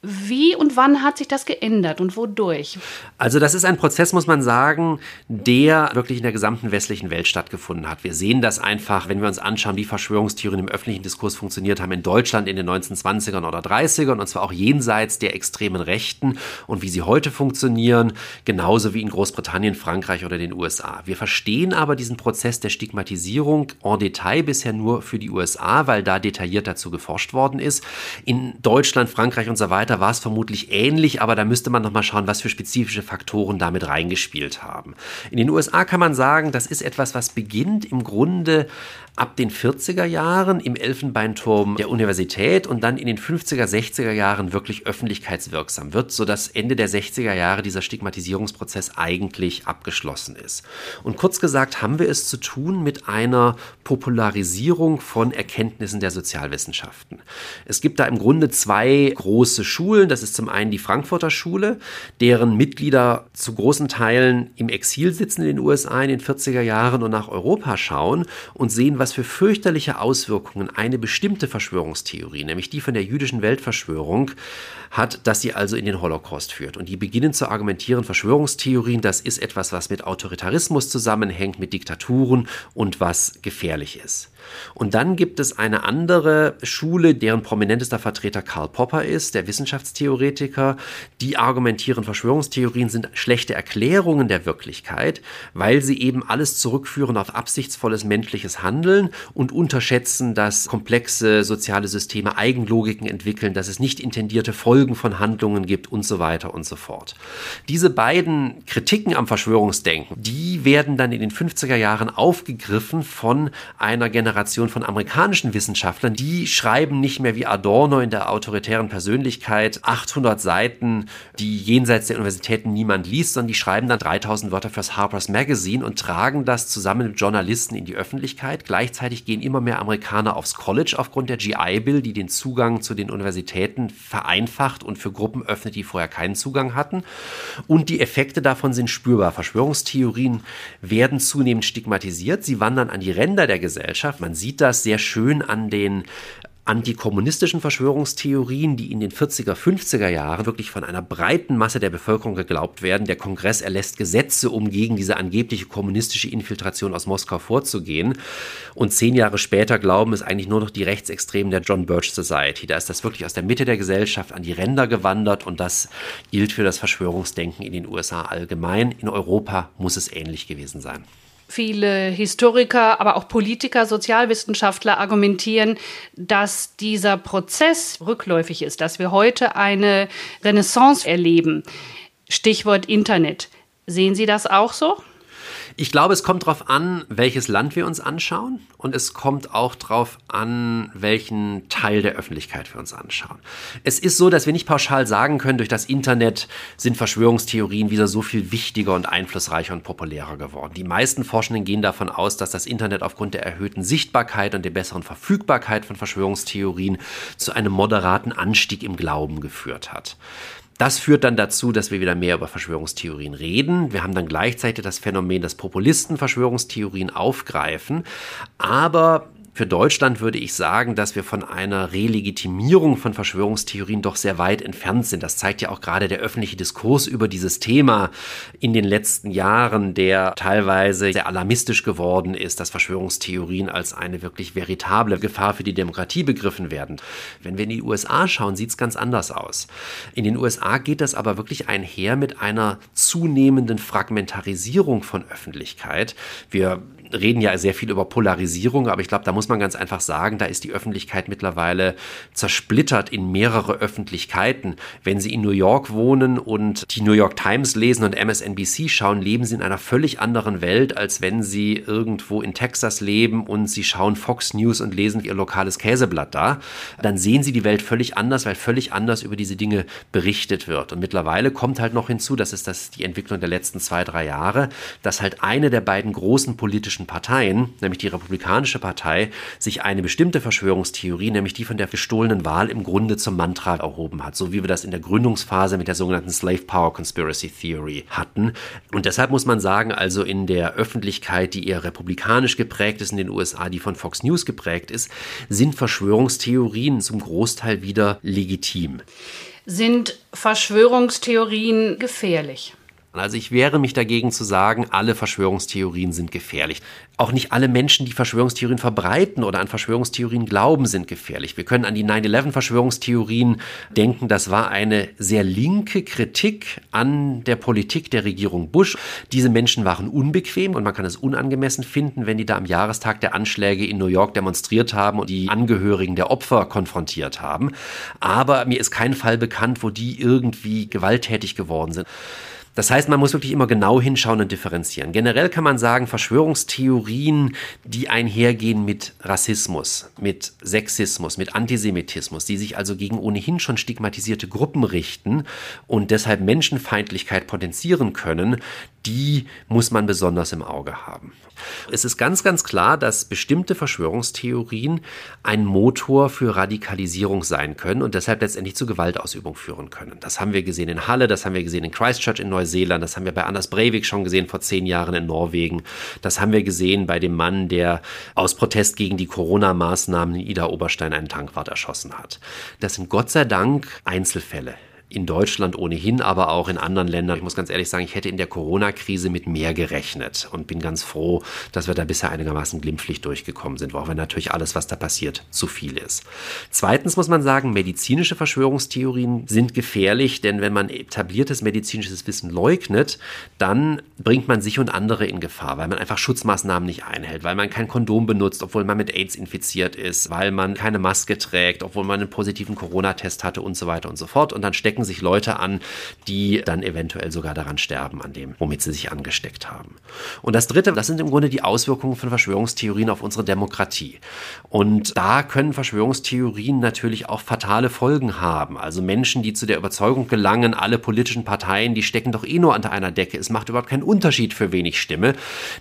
Wie und wann hat sich das geändert und wodurch? Also das ist ein Prozess, muss man sagen, der wirklich in der gesamten westlichen Welt stattgefunden hat. Wir sehen das einfach, wenn wir uns anschauen, wie Verschwörungstheorien im öffentlichen Diskurs funktioniert haben in Deutschland in den 1920ern oder 30ern und zwar auch jenseits der extremen Rechten und wie sie heute funktionieren, genauso wie in Großbritannien, Frankreich oder den USA. Wir verstehen aber diesen Prozess der Stigmatisierung en Detail bisher nur für die USA, weil da detailliert dazu geforscht worden ist. In Deutschland, Frankreich und so weiter weiter war es vermutlich ähnlich, aber da müsste man nochmal schauen, was für spezifische Faktoren damit reingespielt haben. In den USA kann man sagen, das ist etwas, was beginnt im Grunde ab den 40er Jahren im Elfenbeinturm der Universität und dann in den 50er, 60er Jahren wirklich öffentlichkeitswirksam wird, sodass Ende der 60er Jahre dieser Stigmatisierungsprozess eigentlich abgeschlossen ist. Und kurz gesagt haben wir es zu tun mit einer Popularisierung von Erkenntnissen der Sozialwissenschaften. Es gibt da im Grunde zwei große Schulen. Das ist zum einen die Frankfurter Schule, deren Mitglieder zu großen Teilen im Exil sitzen in den USA in den 40er Jahren und nach Europa schauen und sehen, was für fürchterliche Auswirkungen eine bestimmte Verschwörungstheorie, nämlich die von der jüdischen Weltverschwörung, hat, dass sie also in den Holocaust führt. Und die beginnen zu argumentieren, Verschwörungstheorien, das ist etwas, was mit Autoritarismus zusammenhängt, mit Diktaturen und was gefährlich ist. Und dann gibt es eine andere Schule, deren prominentester Vertreter Karl Popper ist, der Wissenschaftstheoretiker. Die argumentieren, Verschwörungstheorien sind schlechte Erklärungen der Wirklichkeit, weil sie eben alles zurückführen auf absichtsvolles menschliches Handeln und unterschätzen, dass komplexe soziale Systeme Eigenlogiken entwickeln, dass es nicht intendierte Folgen von Handlungen gibt und so weiter und so fort. Diese beiden Kritiken am Verschwörungsdenken, die werden dann in den 50er Jahren aufgegriffen von einer Generation, Generation von amerikanischen Wissenschaftlern, die schreiben nicht mehr wie Adorno in der autoritären Persönlichkeit 800 Seiten, die jenseits der Universitäten niemand liest, sondern die schreiben dann 3000 Wörter fürs Harper's Magazine und tragen das zusammen mit Journalisten in die Öffentlichkeit. Gleichzeitig gehen immer mehr Amerikaner aufs College aufgrund der GI Bill, die den Zugang zu den Universitäten vereinfacht und für Gruppen öffnet, die vorher keinen Zugang hatten. Und die Effekte davon sind spürbar. Verschwörungstheorien werden zunehmend stigmatisiert. Sie wandern an die Ränder der Gesellschaft. Man sieht das sehr schön an den antikommunistischen Verschwörungstheorien, die in den 40er, 50er Jahren wirklich von einer breiten Masse der Bevölkerung geglaubt werden. Der Kongress erlässt Gesetze, um gegen diese angebliche kommunistische Infiltration aus Moskau vorzugehen. Und zehn Jahre später glauben es eigentlich nur noch die Rechtsextremen der John Birch Society. Da ist das wirklich aus der Mitte der Gesellschaft an die Ränder gewandert und das gilt für das Verschwörungsdenken in den USA allgemein. In Europa muss es ähnlich gewesen sein. Viele Historiker, aber auch Politiker, Sozialwissenschaftler argumentieren, dass dieser Prozess rückläufig ist, dass wir heute eine Renaissance erleben. Stichwort Internet. Sehen Sie das auch so? Ich glaube, es kommt darauf an, welches Land wir uns anschauen und es kommt auch darauf an, welchen Teil der Öffentlichkeit wir uns anschauen. Es ist so, dass wir nicht pauschal sagen können, durch das Internet sind Verschwörungstheorien wieder so viel wichtiger und einflussreicher und populärer geworden. Die meisten Forschenden gehen davon aus, dass das Internet aufgrund der erhöhten Sichtbarkeit und der besseren Verfügbarkeit von Verschwörungstheorien zu einem moderaten Anstieg im Glauben geführt hat. Das führt dann dazu, dass wir wieder mehr über Verschwörungstheorien reden. Wir haben dann gleichzeitig das Phänomen, dass Populisten Verschwörungstheorien aufgreifen. Aber für Deutschland würde ich sagen, dass wir von einer Relegitimierung von Verschwörungstheorien doch sehr weit entfernt sind. Das zeigt ja auch gerade der öffentliche Diskurs über dieses Thema in den letzten Jahren, der teilweise sehr alarmistisch geworden ist, dass Verschwörungstheorien als eine wirklich veritable Gefahr für die Demokratie begriffen werden. Wenn wir in die USA schauen, sieht es ganz anders aus. In den USA geht das aber wirklich einher mit einer zunehmenden Fragmentarisierung von Öffentlichkeit. Wir reden ja sehr viel über Polarisierung, aber ich glaube, da muss man ganz einfach sagen, da ist die Öffentlichkeit mittlerweile zersplittert in mehrere Öffentlichkeiten. Wenn Sie in New York wohnen und die New York Times lesen und MSNBC schauen, leben Sie in einer völlig anderen Welt, als wenn Sie irgendwo in Texas leben und Sie schauen Fox News und lesen Ihr lokales Käseblatt da. Dann sehen Sie die Welt völlig anders, weil völlig anders über diese Dinge berichtet wird. Und mittlerweile kommt halt noch hinzu, das ist das die Entwicklung der letzten zwei, drei Jahre, dass halt eine der beiden großen politischen politischen Parteien, nämlich die Republikanische Partei, sich eine bestimmte Verschwörungstheorie, nämlich die von der gestohlenen Wahl, im Grunde zum Mantra erhoben hat, so wie wir das in der Gründungsphase mit der sogenannten Slave Power Conspiracy Theory hatten. Und deshalb muss man sagen, also in der Öffentlichkeit, die eher republikanisch geprägt ist in den USA, die von Fox News geprägt ist, sind Verschwörungstheorien zum Großteil wieder legitim. Sind Verschwörungstheorien gefährlich? Also ich wehre mich dagegen zu sagen, alle Verschwörungstheorien sind gefährlich. Auch nicht alle Menschen, die Verschwörungstheorien verbreiten oder an Verschwörungstheorien glauben, sind gefährlich. Wir können an die 9-11-Verschwörungstheorien denken. Das war eine sehr linke Kritik an der Politik der Regierung Bush. Diese Menschen waren unbequem und man kann es unangemessen finden, wenn die da am Jahrestag der Anschläge in New York demonstriert haben und die Angehörigen der Opfer konfrontiert haben. Aber mir ist kein Fall bekannt, wo die irgendwie gewalttätig geworden sind. Das heißt, man muss wirklich immer genau hinschauen und differenzieren. Generell kann man sagen, Verschwörungstheorien, die einhergehen mit Rassismus, mit Sexismus, mit Antisemitismus, die sich also gegen ohnehin schon stigmatisierte Gruppen richten und deshalb Menschenfeindlichkeit potenzieren können, die muss man besonders im Auge haben. Es ist ganz, ganz klar, dass bestimmte Verschwörungstheorien ein Motor für Radikalisierung sein können und deshalb letztendlich zu Gewaltausübung führen können. Das haben wir gesehen in Halle, das haben wir gesehen in Christchurch in Neuseeland, das haben wir bei Anders Breivik schon gesehen vor zehn Jahren in Norwegen, das haben wir gesehen bei dem Mann, der aus Protest gegen die Corona-Maßnahmen in Ida Oberstein einen Tankwart erschossen hat. Das sind Gott sei Dank Einzelfälle in Deutschland ohnehin, aber auch in anderen Ländern. Ich muss ganz ehrlich sagen, ich hätte in der Corona-Krise mit mehr gerechnet und bin ganz froh, dass wir da bisher einigermaßen glimpflich durchgekommen sind, auch wenn natürlich alles, was da passiert, zu viel ist. Zweitens muss man sagen, medizinische Verschwörungstheorien sind gefährlich, denn wenn man etabliertes medizinisches Wissen leugnet, dann bringt man sich und andere in Gefahr, weil man einfach Schutzmaßnahmen nicht einhält, weil man kein Kondom benutzt, obwohl man mit AIDS infiziert ist, weil man keine Maske trägt, obwohl man einen positiven Corona-Test hatte und so weiter und so fort. Und dann stecken stecken sich Leute an, die dann eventuell sogar daran sterben, an dem, womit sie sich angesteckt haben. Und das Dritte, das sind im Grunde die Auswirkungen von Verschwörungstheorien auf unsere Demokratie. Und da können Verschwörungstheorien natürlich auch fatale Folgen haben. Also Menschen, die zu der Überzeugung gelangen, alle politischen Parteien, die stecken doch eh nur unter einer Decke, es macht überhaupt keinen Unterschied, für wen ich stimme,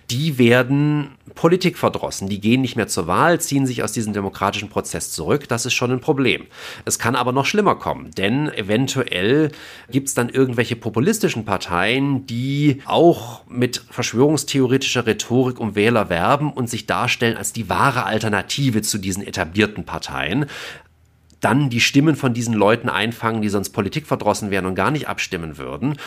die werden Politik verdrossen. Die gehen nicht mehr zur Wahl, ziehen sich aus diesem demokratischen Prozess zurück. Das ist schon ein Problem. Es kann aber noch schlimmer kommen, denn eventuell aktuell gibt es dann irgendwelche populistischen Parteien, die auch mit verschwörungstheoretischer Rhetorik um Wähler werben und sich darstellen als die wahre Alternative zu diesen etablierten Parteien. Dann die Stimmen von diesen Leuten einfangen, die sonst Politik verdrossen wären und gar nicht abstimmen würden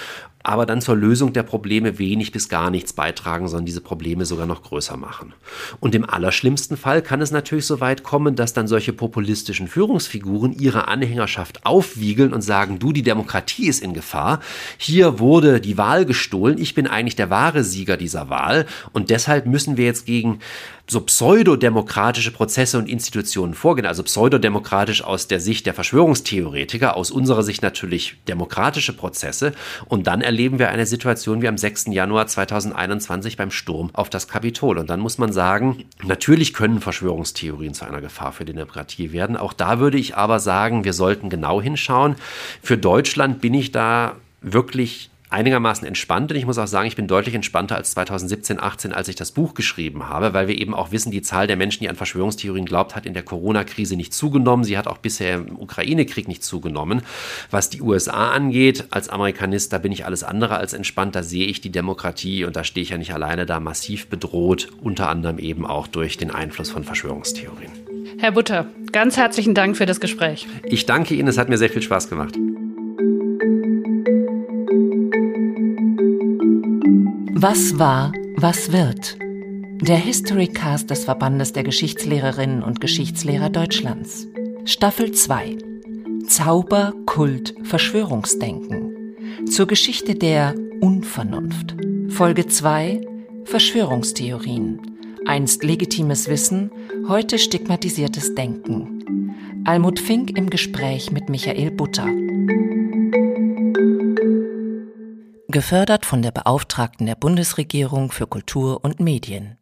aber dann zur Lösung der Probleme wenig bis gar nichts beitragen, sondern diese Probleme sogar noch größer machen. Und im allerschlimmsten Fall kann es natürlich so weit kommen, dass dann solche populistischen Führungsfiguren ihre Anhängerschaft aufwiegeln und sagen, du, die Demokratie ist in Gefahr, hier wurde die Wahl gestohlen, ich bin eigentlich der wahre Sieger dieser Wahl. Und deshalb müssen wir jetzt gegen so pseudodemokratische Prozesse und Institutionen vorgehen, also pseudodemokratisch aus der Sicht der Verschwörungstheoretiker, aus unserer Sicht natürlich demokratische Prozesse und dann erleben wir eine Situation wie am 6. Januar 2021 beim Sturm auf das Kapitol. Und dann muss man sagen, natürlich können Verschwörungstheorien zu einer Gefahr für die Demokratie werden. Auch da würde ich aber sagen, wir sollten genau hinschauen. Für Deutschland bin ich da wirklich einigermaßen entspannt und ich muss auch sagen, ich bin deutlich entspannter als 2017, 18, als ich das Buch geschrieben habe, weil wir eben auch wissen, die Zahl der Menschen, die an Verschwörungstheorien glaubt, hat in der Corona-Krise nicht zugenommen. Sie hat auch bisher im Ukraine-Krieg nicht zugenommen. Was die USA angeht, als Amerikanist, da bin ich alles andere als entspannt. Da sehe ich die Demokratie und da stehe ich ja nicht alleine da massiv bedroht, unter anderem eben auch durch den Einfluss von Verschwörungstheorien. Herr Butter, ganz herzlichen Dank für das Gespräch. Ich danke Ihnen, es hat mir sehr viel Spaß gemacht. Was war, was wird? Der Historycast des Verbandes der Geschichtslehrerinnen und Geschichtslehrer Deutschlands. Staffel 2. Zauber, Kult, Verschwörungsdenken. Zur Geschichte der Unvernunft. Folge 2. Verschwörungstheorien. Einst legitimes Wissen, heute stigmatisiertes Denken. Almut Fink im Gespräch mit Michael Butter. Gefördert von der Beauftragten der Bundesregierung für Kultur und Medien.